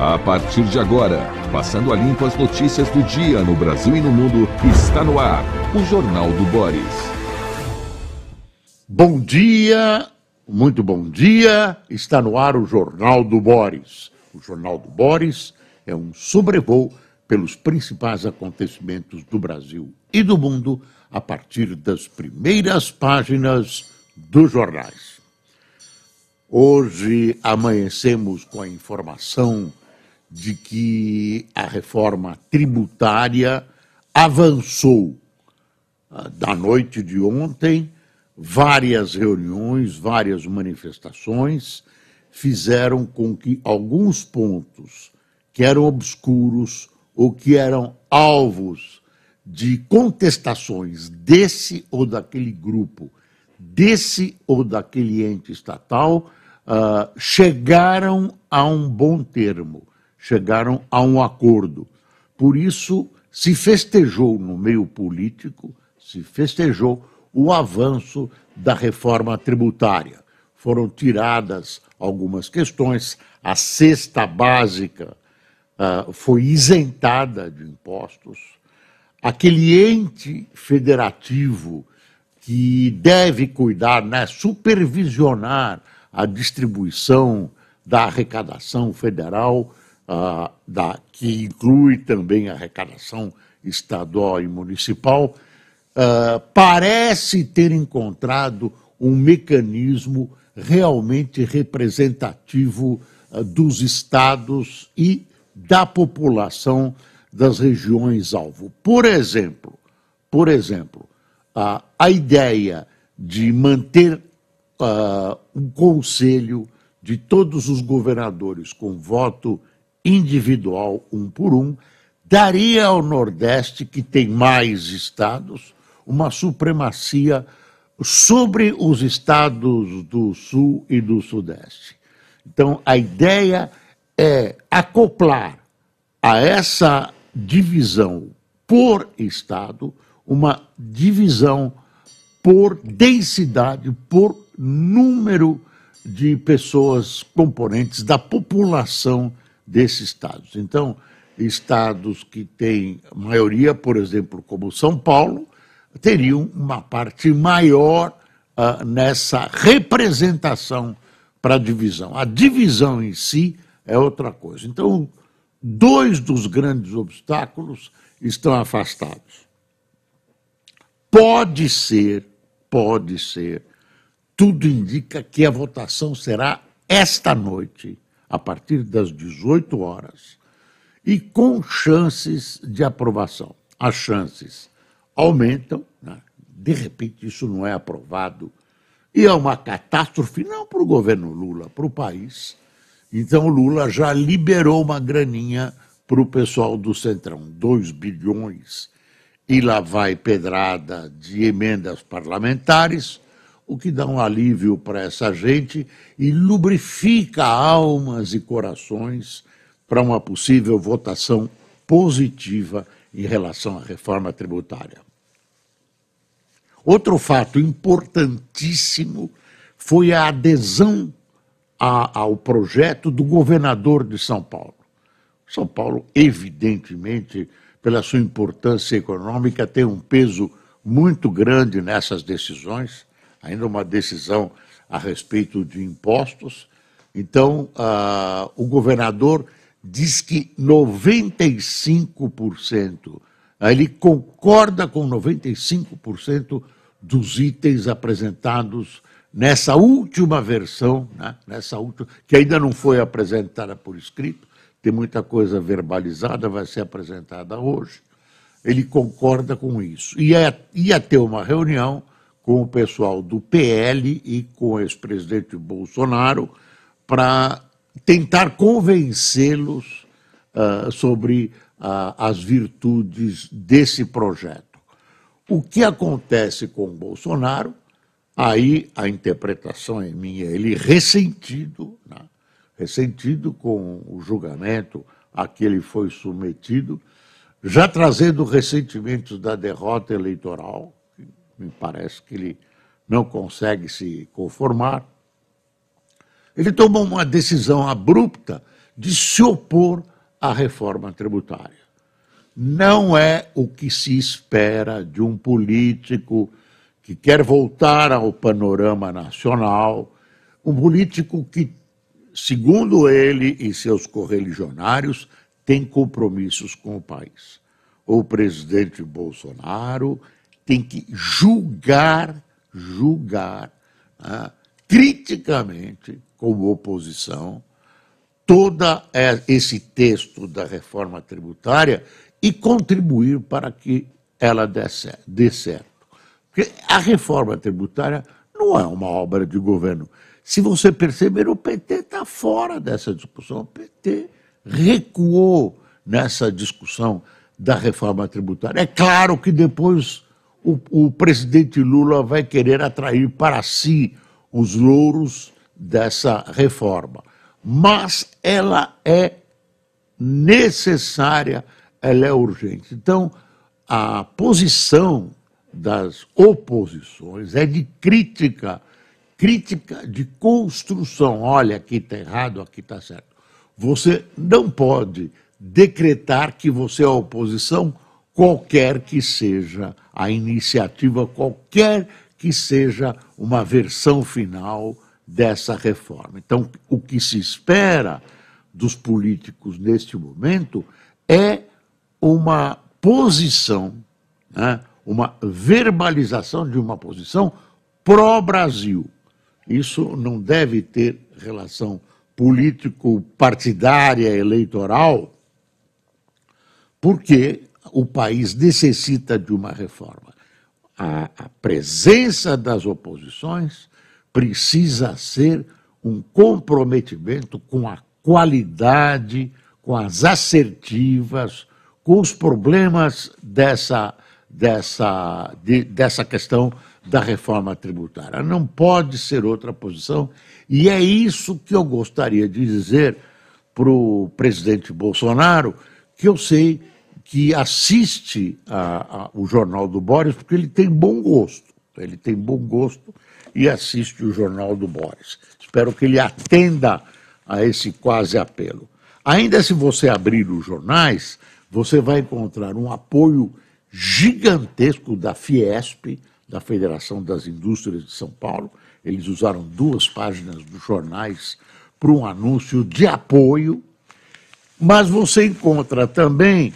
A partir de agora, passando a limpo as notícias do dia no Brasil e no mundo, está no ar o Jornal do Boris. Bom dia, muito bom dia. Está no ar o Jornal do Boris. O Jornal do Boris é um sobrevoo pelos principais acontecimentos do Brasil e do mundo a partir das primeiras páginas dos jornais. Hoje amanhecemos com a informação de que a reforma tributária avançou. Ah, da noite de ontem, várias reuniões, várias manifestações fizeram com que alguns pontos que eram obscuros ou que eram alvos de contestações desse ou daquele grupo, desse ou daquele ente estatal, uh, chegaram a um bom termo chegaram a um acordo. Por isso, se festejou no meio político, se festejou o avanço da reforma tributária. Foram tiradas algumas questões, a cesta básica uh, foi isentada de impostos, aquele ente federativo que deve cuidar, né, supervisionar a distribuição da arrecadação federal uh, da, que inclui também a arrecadação estadual e municipal, uh, parece ter encontrado um mecanismo realmente representativo uh, dos estados e da população das regiões alvo. Por exemplo, por exemplo, a, a ideia de manter um conselho de todos os governadores com voto individual, um por um, daria ao Nordeste, que tem mais estados, uma supremacia sobre os estados do Sul e do Sudeste. Então, a ideia é acoplar a essa divisão por estado uma divisão por densidade, por número de pessoas componentes da população desses estados. Então, estados que têm maioria, por exemplo, como São Paulo, teriam uma parte maior uh, nessa representação para a divisão. A divisão em si é outra coisa. Então, dois dos grandes obstáculos estão afastados. Pode ser, pode ser, tudo indica que a votação será esta noite a partir das 18 horas e com chances de aprovação. As chances aumentam, né? de repente isso não é aprovado e é uma catástrofe não para o governo Lula, para o país. Então Lula já liberou uma graninha para o pessoal do Centrão, 2 bilhões, e lá vai pedrada de emendas parlamentares o que dá um alívio para essa gente e lubrifica almas e corações para uma possível votação positiva em relação à reforma tributária. Outro fato importantíssimo foi a adesão a, ao projeto do governador de São Paulo. São Paulo, evidentemente, pela sua importância econômica, tem um peso muito grande nessas decisões ainda uma decisão a respeito de impostos. Então, uh, o governador diz que 95%, ele concorda com 95% dos itens apresentados nessa última versão, né, nessa última, que ainda não foi apresentada por escrito, tem muita coisa verbalizada, vai ser apresentada hoje. Ele concorda com isso. Ia, ia ter uma reunião com o pessoal do PL e com o ex-presidente Bolsonaro para tentar convencê-los uh, sobre uh, as virtudes desse projeto. O que acontece com o Bolsonaro? Aí a interpretação é minha, ele ressentido, né? ressentido com o julgamento a que ele foi submetido, já trazendo ressentimentos da derrota eleitoral, me parece que ele não consegue se conformar. Ele tomou uma decisão abrupta de se opor à reforma tributária. Não é o que se espera de um político que quer voltar ao panorama nacional, um político que, segundo ele e seus correligionários, tem compromissos com o país. O presidente Bolsonaro tem que julgar, julgar né, criticamente, como oposição, todo esse texto da reforma tributária e contribuir para que ela dê certo. Porque a reforma tributária não é uma obra de governo. Se você perceber, o PT está fora dessa discussão. O PT recuou nessa discussão da reforma tributária. É claro que depois o, o presidente Lula vai querer atrair para si os louros dessa reforma. Mas ela é necessária, ela é urgente. Então, a posição das oposições é de crítica, crítica de construção. Olha, aqui está errado, aqui está certo. Você não pode decretar que você é oposição, qualquer que seja a iniciativa, qualquer que seja uma versão final dessa reforma. Então, o que se espera dos políticos neste momento é uma posição, né, uma verbalização de uma posição pró-Brasil. Isso não deve ter relação político-partidária, eleitoral, porque o país necessita de uma reforma. A, a presença das oposições precisa ser um comprometimento com a qualidade, com as assertivas, com os problemas dessa, dessa, de, dessa questão da reforma tributária. Não pode ser outra posição, e é isso que eu gostaria de dizer para o presidente Bolsonaro, que eu sei que assiste a, a, o Jornal do Boris, porque ele tem bom gosto. Ele tem bom gosto e assiste o Jornal do Boris. Espero que ele atenda a esse quase apelo. Ainda se você abrir os jornais, você vai encontrar um apoio gigantesco da Fiesp, da Federação das Indústrias de São Paulo. Eles usaram duas páginas dos jornais para um anúncio de apoio, mas você encontra também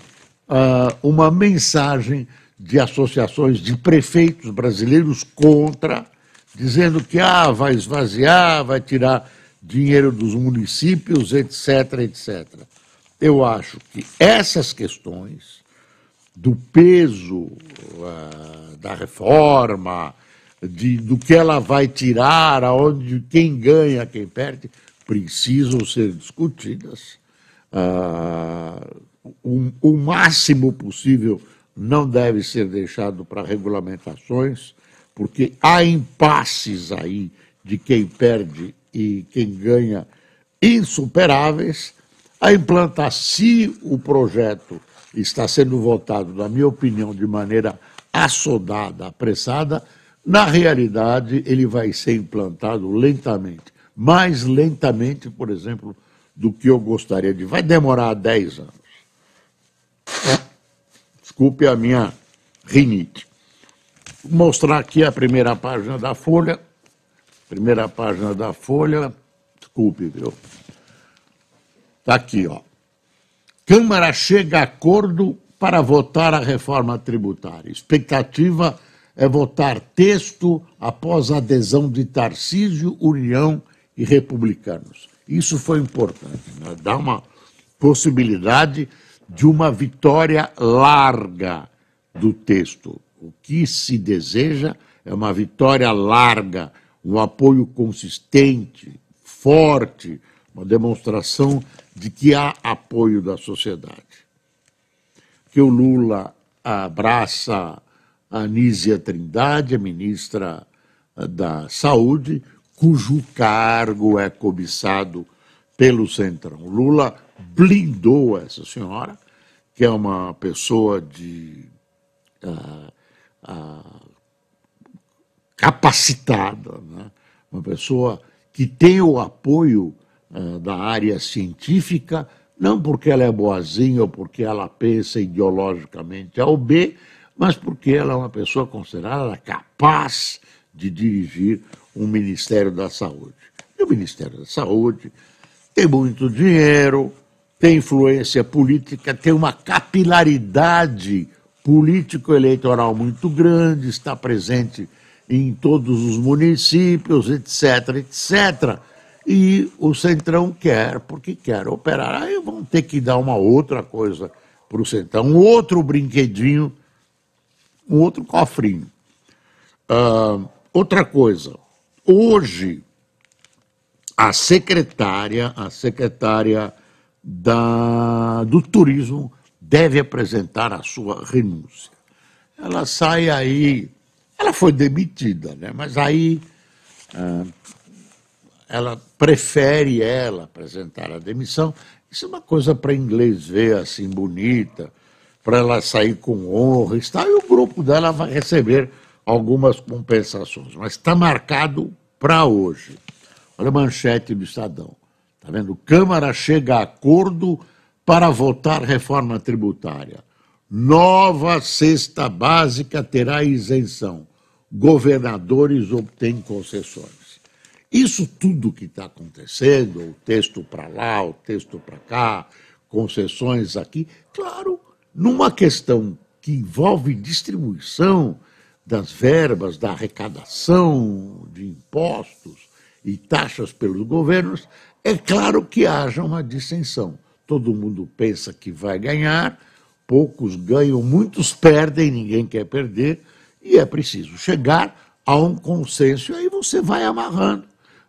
uh, uma mensagem de associações de prefeitos brasileiros contra dizendo que ah, vai esvaziar, vai tirar dinheiro dos municípios, etc, etc. Eu acho que essas questões do peso uh, da reforma, de, do que ela vai tirar, aonde quem ganha, quem perde, precisam ser discutidas. Uh, o, o máximo possível não deve ser deixado para regulamentações porque há impasses aí de quem perde e quem ganha insuperáveis. A implantar, se o projeto está sendo votado, na minha opinião, de maneira assodada, apressada, na realidade ele vai ser implantado lentamente, mais lentamente, por exemplo, do que eu gostaria de. Vai demorar 10 anos. Desculpe a minha rinite mostrar aqui a primeira página da Folha. Primeira página da Folha. Desculpe, viu? Está aqui, ó. Câmara chega a acordo para votar a reforma tributária. Expectativa é votar texto após a adesão de Tarcísio, União e Republicanos. Isso foi importante, né? dá uma possibilidade de uma vitória larga do texto. O que se deseja é uma vitória larga, um apoio consistente, forte, uma demonstração de que há apoio da sociedade. Que o Lula abraça a Anísia Trindade, a ministra da Saúde, cujo cargo é cobiçado pelo Centrão. Lula blindou essa senhora, que é uma pessoa de uh, capacitada, né? uma pessoa que tem o apoio uh, da área científica, não porque ela é boazinha ou porque ela pensa ideologicamente ao B, mas porque ela é uma pessoa considerada capaz de dirigir um Ministério da Saúde. E o Ministério da Saúde tem muito dinheiro, tem influência política, tem uma capilaridade político-eleitoral muito grande, está presente em todos os municípios, etc, etc. E o Centrão quer, porque quer operar. Aí vão ter que dar uma outra coisa para o Centrão, um outro brinquedinho, um outro cofrinho. Uh, outra coisa, hoje a secretária, a secretária da, do turismo deve apresentar a sua renúncia. Ela sai aí, ela foi demitida, né? mas aí ah, ela prefere ela apresentar a demissão. Isso é uma coisa para inglês ver assim bonita, para ela sair com honra, está, e o grupo dela vai receber algumas compensações, mas está marcado para hoje. Olha a manchete do Estadão. Está vendo? Câmara chega a acordo para votar reforma tributária. Nova cesta básica terá isenção. Governadores obtêm concessões. Isso tudo que está acontecendo, o texto para lá, o texto para cá, concessões aqui, claro, numa questão que envolve distribuição das verbas, da arrecadação de impostos e taxas pelos governos, é claro que haja uma dissensão. Todo mundo pensa que vai ganhar, poucos ganham, muitos perdem, ninguém quer perder, e é preciso chegar a um consenso. E aí você vai amarrando,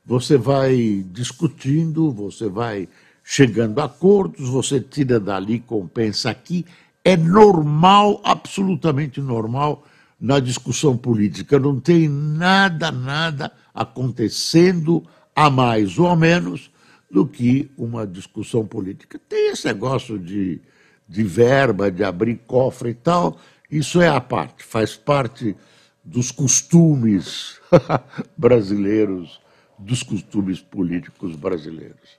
você vai discutindo, você vai chegando a acordos, você tira dali, compensa aqui. É normal, absolutamente normal, na discussão política. Não tem nada, nada acontecendo a mais ou a menos do que uma discussão política. Tem esse negócio de, de verba, de abrir cofre e tal, isso é a parte, faz parte dos costumes brasileiros, dos costumes políticos brasileiros.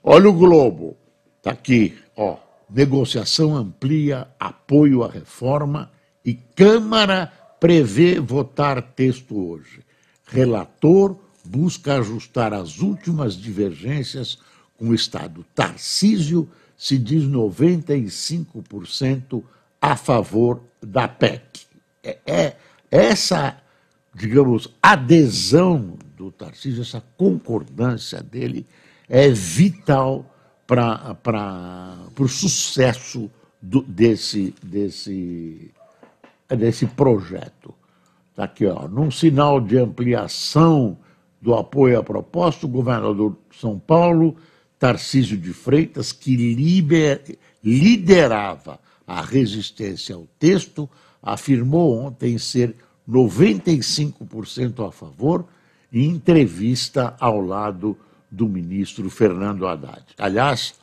Olha o Globo, está aqui, ó. Negociação amplia apoio à reforma e Câmara prevê votar texto hoje. Relator busca ajustar as últimas divergências com o Estado. Tarcísio se diz 95% a favor da PEC. É, é, essa, digamos, adesão do Tarcísio, essa concordância dele é vital para o sucesso do, desse, desse, desse projeto. Está aqui, ó, num sinal de ampliação do apoio à proposta, o governador de São Paulo, Tarcísio de Freitas, que liber, liderava a resistência ao texto, afirmou ontem ser 95% a favor em entrevista ao lado do ministro Fernando Haddad. Aliás,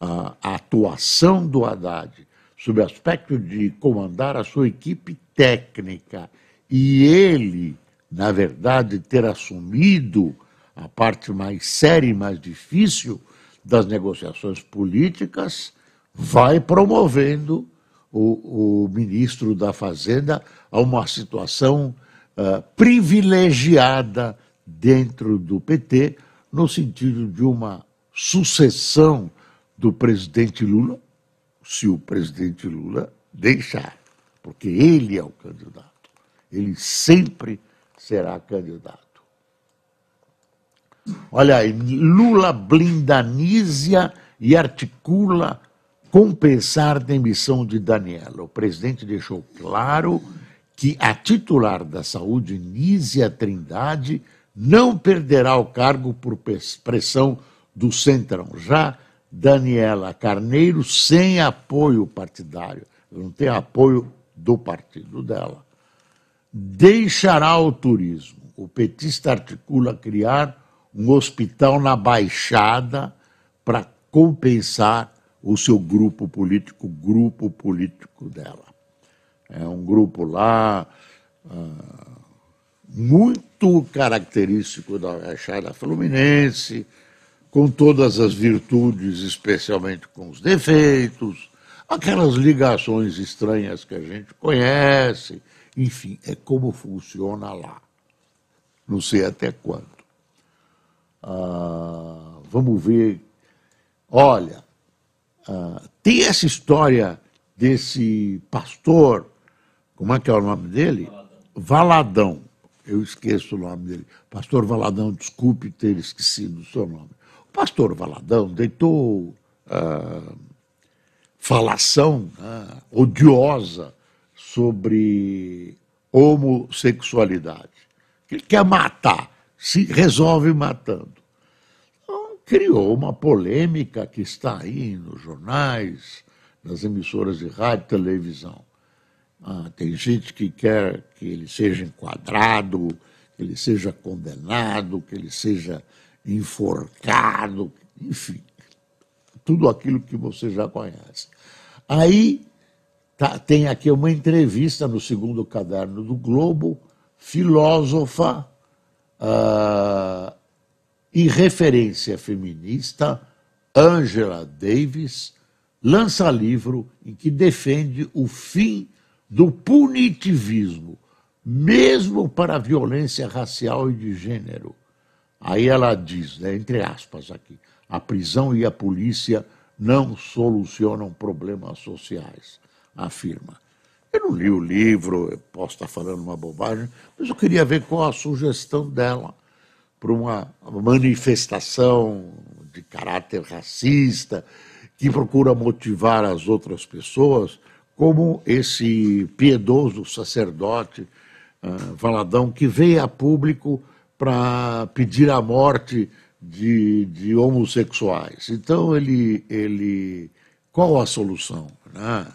a, atuação do Haddad sob o aspecto de comandar a sua equipe técnica e ele na verdade, ter assumido a parte mais séria e mais difícil das negociações políticas, vai promovendo o, o ministro da Fazenda a uma situação uh, privilegiada dentro do PT, no sentido de uma sucessão do presidente Lula, se o presidente Lula deixar, porque ele é o candidato. Ele sempre será candidato. Olha aí, Lula blinda Nízia e articula compensar demissão de Daniela. O presidente deixou claro que a titular da saúde, Nízia Trindade, não perderá o cargo por pressão do Centrão. Já Daniela Carneiro, sem apoio partidário, não tem apoio do partido dela deixará o turismo. O petista articula criar um hospital na Baixada para compensar o seu grupo político, grupo político dela. É um grupo lá uh, muito característico da Baixada Fluminense, com todas as virtudes, especialmente com os defeitos, aquelas ligações estranhas que a gente conhece, enfim, é como funciona lá. Não sei até quando. Ah, vamos ver. Olha, ah, tem essa história desse pastor, como é que é o nome dele? Valadão. Eu esqueço o nome dele. Pastor Valadão, desculpe ter esquecido o seu nome. O pastor Valadão deitou ah, falação ah, odiosa sobre homossexualidade. Ele quer matar, se resolve matando. Então, criou uma polêmica que está aí nos jornais, nas emissoras de rádio e televisão. Ah, tem gente que quer que ele seja enquadrado, que ele seja condenado, que ele seja enforcado, enfim, tudo aquilo que você já conhece. Aí tá, tem aqui uma entrevista no segundo caderno do Globo, filósofa uh, e referência feminista, Angela Davis, lança livro em que defende o fim do punitivismo, mesmo para a violência racial e de gênero. Aí ela diz, né, entre aspas aqui, a prisão e a polícia não solucionam problemas sociais, afirma. Eu não li o livro, posso estar falando uma bobagem, mas eu queria ver qual a sugestão dela para uma manifestação de caráter racista que procura motivar as outras pessoas como esse piedoso sacerdote uh, Valadão que veio a público para pedir a morte de, de, homossexuais. Então ele, ele, qual a solução? Né?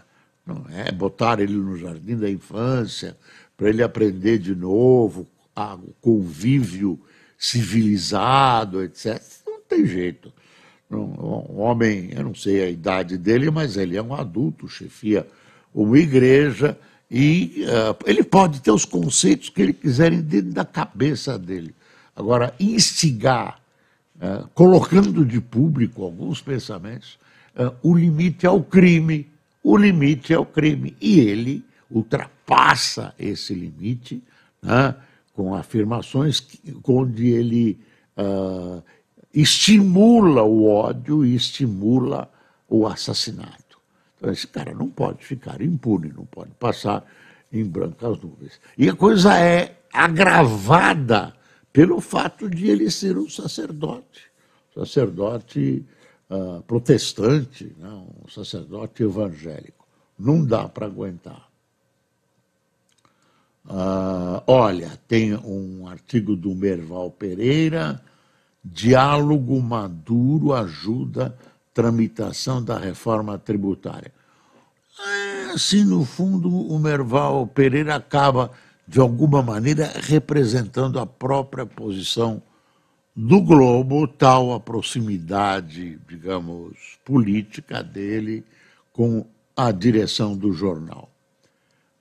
Não é botar ele no jardim da infância para ele aprender de novo a, o convívio civilizado, etc. Não tem jeito. Um homem, eu não sei a idade dele, mas ele é um adulto, chefia uma igreja e uh, ele pode ter os conceitos que ele quiser dentro da cabeça dele. Agora, instigar, uh, colocando de público alguns pensamentos, uh, o limite é o crime, o limite é o crime. E ele ultrapassa esse limite né, com afirmações que, onde ele estimula o ódio e estimula o assassinato. Então, esse cara não pode ficar impune, não pode passar em brancas nuvens. E a coisa é agravada pelo fato de ele ser um sacerdote, sacerdote uh, protestante, né? um sacerdote evangélico. Não dá para aguentar. Uh, olha, tem um artigo do Merval Pereira, Diálogo Maduro ajuda tramitação da reforma tributária. Assim, no fundo, o Merval Pereira acaba, de alguma maneira, representando a própria posição do Globo, tal a proximidade, digamos, política dele com a direção do jornal.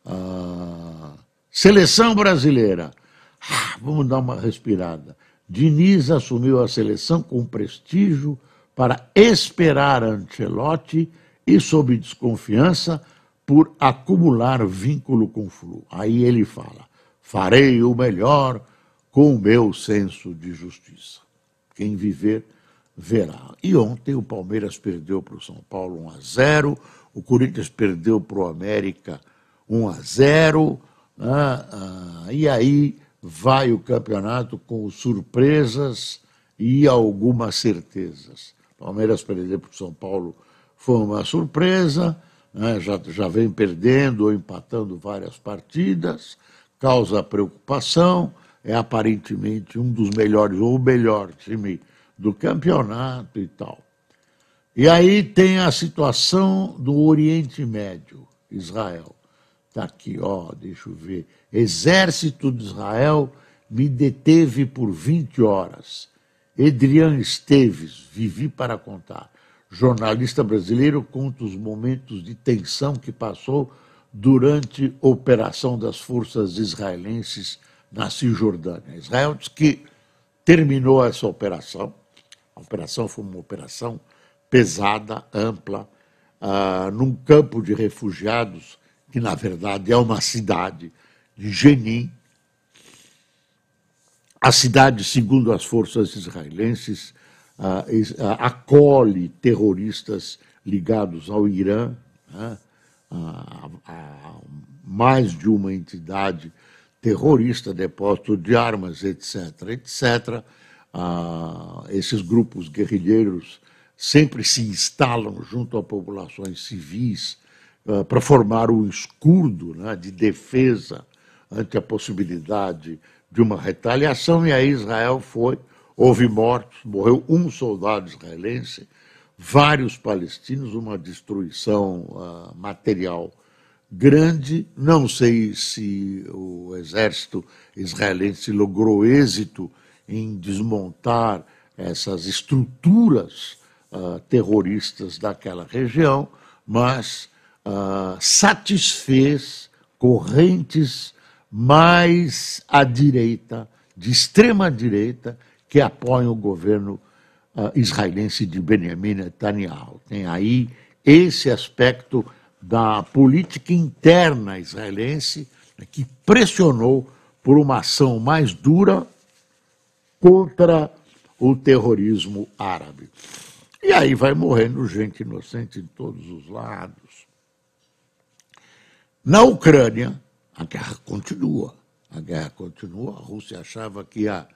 Ah, seleção brasileira. Ah, vamos dar uma respirada. Diniz assumiu a seleção com prestígio para esperar Ancelotti e sob desconfiança por acumular vínculo com Flu. Aí ele fala: farei o melhor com o meu senso de justiça. Quem viver, verá. E ontem o Palmeiras perdeu para o São Paulo 1 a 0, o Corinthians perdeu para o América 1 a 0, né? ah, e aí vai o campeonato com surpresas e algumas certezas. Palmeiras perder para o São Paulo foi uma surpresa, né? já, já vem perdendo ou empatando várias partidas, causa preocupação, é aparentemente um dos melhores, ou o melhor time do campeonato e tal. E aí tem a situação do Oriente Médio, Israel. Está aqui, ó, deixa eu ver. Exército de Israel me deteve por 20 horas Edrian Esteves, Vivi para Contar, jornalista brasileiro, conta os momentos de tensão que passou durante a operação das forças israelenses na Cisjordânia. Israel diz que terminou essa operação, A operação foi uma operação pesada, ampla, uh, num campo de refugiados, que na verdade é uma cidade de Jenin. A cidade, segundo as forças israelenses, uh, acolhe terroristas ligados ao Irã, né? a, a mais de uma entidade terrorista, depósito de armas, etc., etc. Ah, esses grupos guerrilheiros sempre se instalam junto a populações civis ah, para formar um escudo né, de defesa ante a possibilidade de uma retaliação, e aí Israel foi, houve mortos, morreu um soldado israelense, vários palestinos, uma destruição uh, material grande. Não sei se o exército israelense logrou êxito em desmontar essas estruturas uh, terroristas daquela região, mas uh, satisfez correntes mais à direita, de extrema direita, que apoiam o governo uh, israelense de Benjamin Netanyahu. Tem aí esse aspecto da política interna israelense né, que pressionou por uma ação mais dura contra o terrorismo árabe. E aí vai morrendo gente inocente de todos os lados. Na Ucrânia, a guerra continua. A guerra continua. A Rússia achava que ia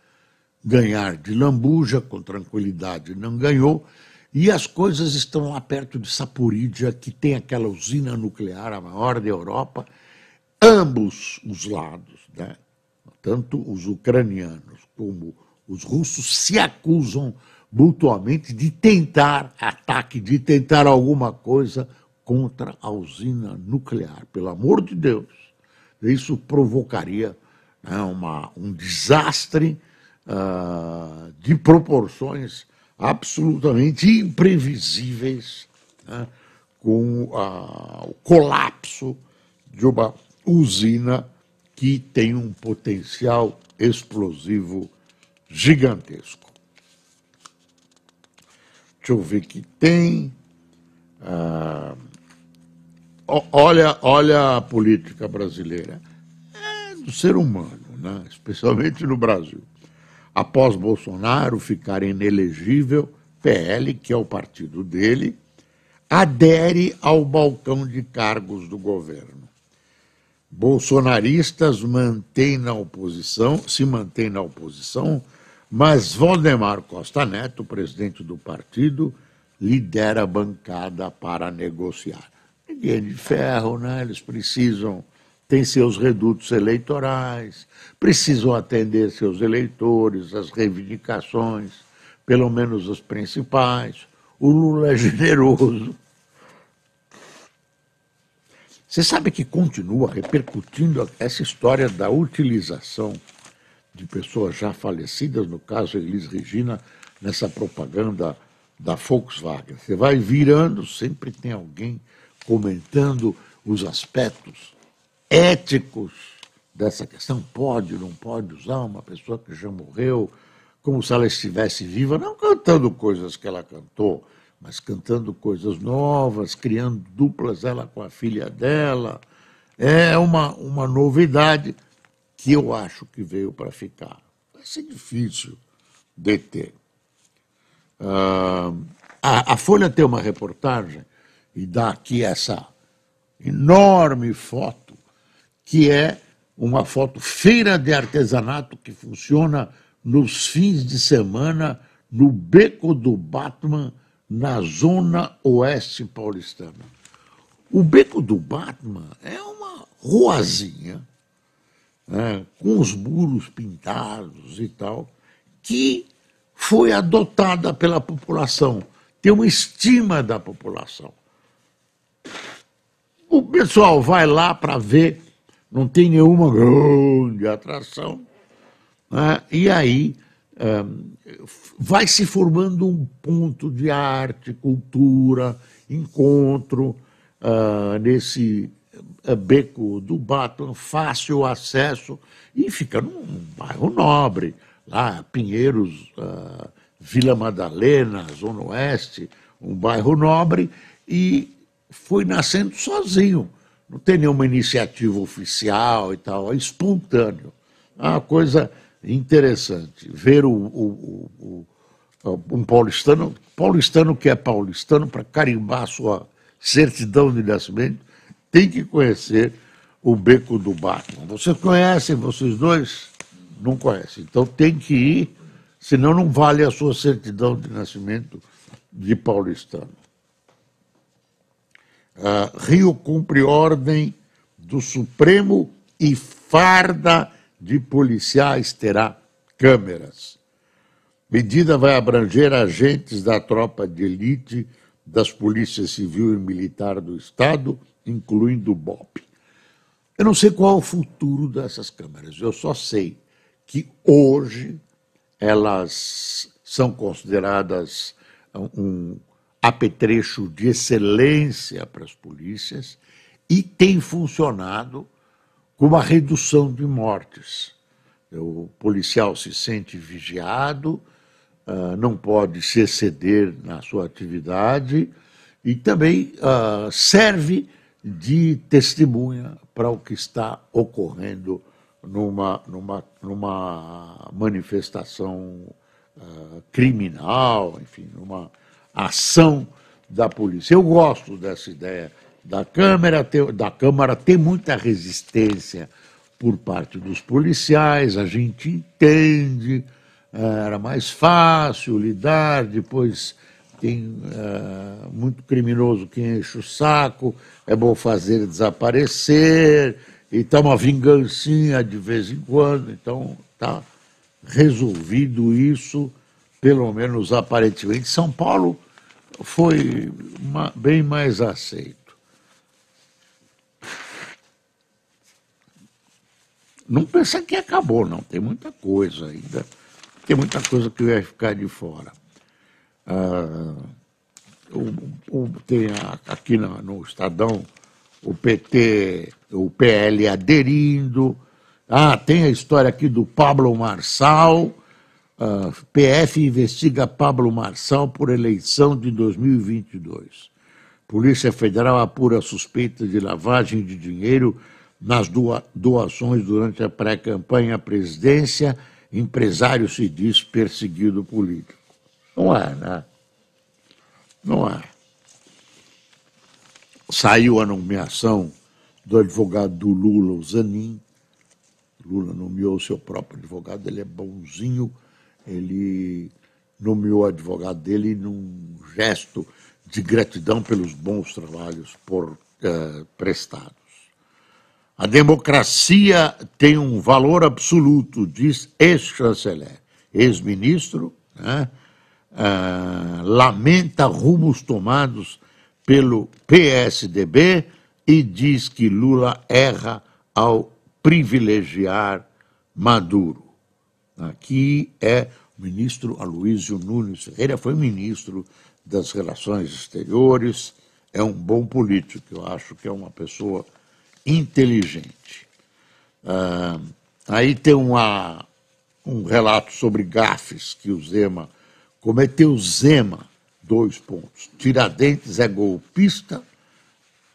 ganhar de lambuja, com tranquilidade, não ganhou. E as coisas estão lá perto de Saporídia, que tem aquela usina nuclear, a maior da Europa. Ambos os lados, né? tanto os ucranianos como os russos, se acusam mutuamente de tentar ataque, de tentar alguma coisa contra a usina nuclear. Pelo amor de Deus, isso provocaria né, uma, um desastre uh, de proporções absolutamente imprevisíveis, né, com uh, o colapso de uma usina que tem um potencial explosivo gigantesco. Deixa eu ver que tem. Uh, olha, olha a política brasileira. É do ser humano, né? especialmente no Brasil após Bolsonaro ficar inelegível, PL, que é o partido dele, adere ao balcão de cargos do governo. Bolsonaristas mantêm na oposição, se mantêm na oposição, mas Valdemar Costa Neto, presidente do partido, lidera a bancada para negociar. Ninguém de ferro, né? Eles precisam têm seus redutos eleitorais, precisam atender seus eleitores, as reivindicações, pelo menos as principais. O Lula é generoso. Você sabe que continua repercutindo essa história da utilização de pessoas já falecidas, no caso Elis Regina, nessa propaganda da Volkswagen. Você vai virando, sempre tem alguém comentando os aspectos éticos dessa questão. Pode, não pode usar uma pessoa que já morreu, como se ela estivesse viva, não cantando coisas que ela cantou, mas cantando coisas novas, criando duplas ela com a filha dela. É uma, uma novidade que eu acho que veio para ficar. Vai ser difícil deter. Uh, a, a Folha tem uma reportagem e dá aqui essa enorme foto que é uma foto feira de artesanato que funciona nos fins de semana no Beco do Batman, na zona oeste paulistana. O Beco do Batman é uma ruazinha, né, com os muros pintados e tal, que foi adotada pela população, tem uma estima da população. O pessoal vai lá para ver não tem nenhuma grande atração. Né? E aí um, vai se formando um ponto de arte, cultura, encontro nesse uh, beco do Batman, fácil acesso, e fica num bairro nobre, lá Pinheiros uh, Vila Madalena, Zona Oeste, um bairro nobre, e foi nascendo sozinho. Não tem nenhuma iniciativa oficial e tal, é espontâneo. É uma coisa interessante ver o, o, o, um paulistano, paulistano que é paulistano, para carimbar sua certidão de nascimento, tem que conhecer o Beco do Batman. Vocês conhecem, vocês dois? Não conhecem. Então tem que ir, senão não vale a sua certidão de nascimento de paulistano. Uh, Rio cumpre ordem do Supremo e farda de policiais terá câmeras. Medida vai abranger agentes da tropa de elite das polícias civil e militar do Estado, incluindo o BOP. Eu não sei qual é o futuro dessas câmeras, eu só sei que hoje elas são consideradas um apetrecho de excelência para as polícias e tem funcionado com uma redução de mortes. O policial se sente vigiado, ah, não pode se exceder na sua atividade e também uh, serve de testemunha para o que está ocorrendo numa, numa, numa manifestação uh, criminal, enfim, numa ação da polícia. Eu gosto dessa ideia da Câmara, da Câmara tem muita resistência por parte dos policiais, a gente entende era mais fácil lidar, depois tem uh, muito criminoso que enche o saco, é bom fazer desaparecer, e tá uma vingancinha de vez em quando, então tá resolvido isso, pelo menos aparentemente. São Paulo foi bem mais aceito. Não pensa que acabou, não, tem muita coisa ainda tem muita coisa que vai ficar de fora. Ah, o, o, tem aqui no, no, Estadão o PT, o PL aderindo. Ah, tem a história aqui do Pablo Marçal. Ah, PF investiga Pablo Marçal por eleição de 2022. Polícia Federal apura suspeita de lavagem de dinheiro nas doações durante a pré-campanha à presidência empresário se diz perseguido político. Não é, né? Não é. Saiu a nomeação do advogado do Lula, o Zanin. Lula nomeou seu próprio advogado, ele é bonzinho, ele nomeou o advogado dele num gesto de gratidão pelos bons trabalhos por uh, prestados. A democracia tem um valor absoluto, diz ex-chanceler. Ex-ministro né, uh, lamenta rumos tomados pelo PSDB e diz que Lula erra ao privilegiar Maduro. Aqui é o ministro Aloysio Nunes Ferreira, foi ministro das Relações Exteriores, é um bom político, eu acho que é uma pessoa inteligente. Ah, aí tem uma, um relato sobre gafes que o Zema cometeu. Zema, dois pontos. Tiradentes é golpista.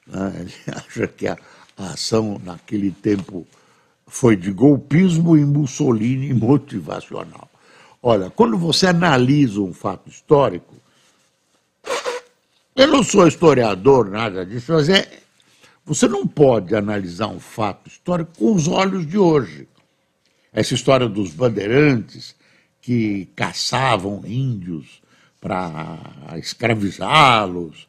Né? Ele acha que a, a ação naquele tempo foi de golpismo e Mussolini motivacional. Olha, quando você analisa um fato histórico, eu não sou historiador, nada disso, mas é, você não pode analisar um fato histórico com os olhos de hoje. Essa história dos bandeirantes que caçavam índios para escravizá-los,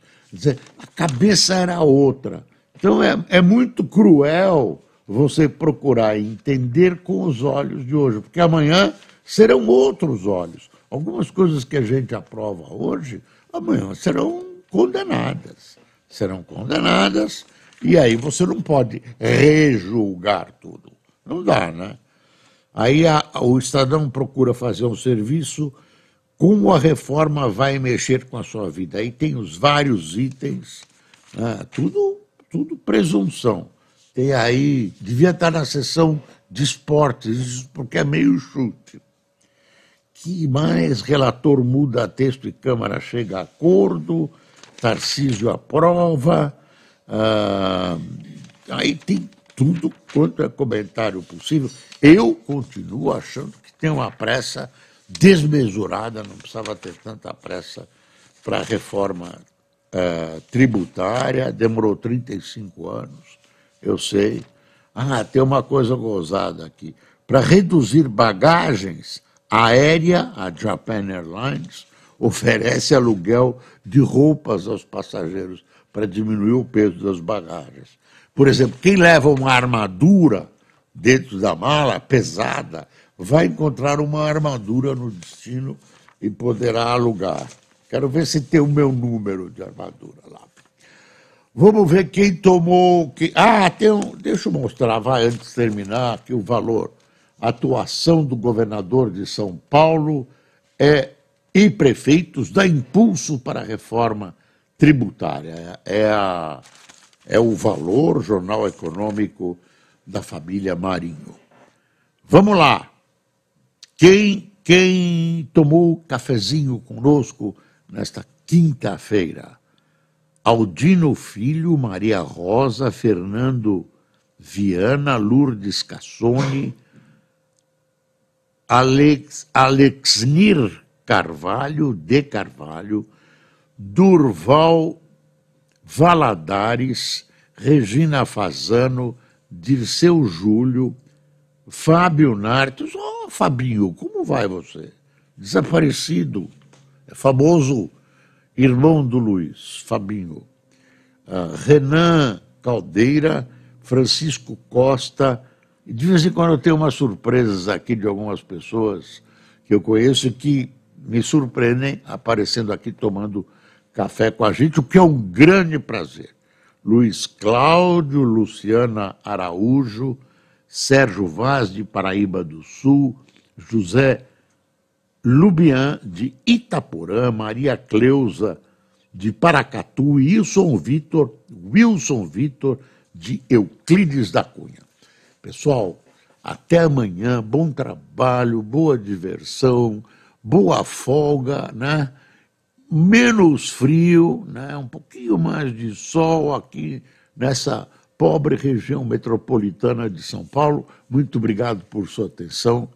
a cabeça era outra. Então é, é muito cruel você procurar entender com os olhos de hoje, porque amanhã serão outros olhos. Algumas coisas que a gente aprova hoje, amanhã serão condenadas. Serão condenadas e aí você não pode rejulgar tudo. Não dá, né? Aí a, o Estadão procura fazer um serviço, como a reforma vai mexer com a sua vida. Aí tem os vários itens, né? tudo, tudo presunção. Tem aí, devia estar na seção de esportes, porque é meio chute. que mais? Relator muda texto e Câmara chega a acordo, Tarcísio aprova. Ah, aí tem tudo quanto é comentário possível. Eu continuo achando que tem uma pressa desmesurada, não precisava ter tanta pressa para a reforma uh, tributária, demorou 35 anos, eu sei. Ah, tem uma coisa gozada aqui. Para reduzir bagagens, a aérea, a Japan Airlines, oferece aluguel de roupas aos passageiros para diminuir o peso das bagagens. Por exemplo, quem leva uma armadura dentro da mala pesada vai encontrar uma armadura no destino e poderá alugar. Quero ver se tem o meu número de armadura lá. Vamos ver quem tomou. Que... Ah, tem um. Deixa eu mostrar, vai, antes de terminar, aqui o valor. A atuação do governador de São Paulo é, e prefeitos dá impulso para a reforma tributária. É, a, é o valor, jornal econômico da família Marinho. Vamos lá. Quem, quem tomou cafezinho conosco nesta quinta-feira? Aldino Filho, Maria Rosa, Fernando Viana, Lourdes Cassone, Alex, Alexnir Carvalho, de Carvalho, Durval Valadares, Regina Fazano, Dirceu Júlio, Fábio Nartos. Oh, Fabinho, como vai você? Desaparecido. É famoso irmão do Luiz, Fabinho. Uh, Renan Caldeira, Francisco Costa. De vez em quando eu tenho umas surpresas aqui de algumas pessoas que eu conheço que me surpreendem aparecendo aqui tomando café com a gente, o que é um grande prazer. Luiz Cláudio, Luciana Araújo, Sérgio Vaz, de Paraíba do Sul, José Lubian, de Itaporã, Maria Cleusa, de Paracatu, Wilson Vitor, Wilson Vitor, de Euclides da Cunha. Pessoal, até amanhã, bom trabalho, boa diversão, boa folga, né? Menos frio, né? Um pouquinho mais de sol aqui nessa pobre região metropolitana de São Paulo. Muito obrigado por sua atenção.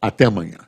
Até amanhã.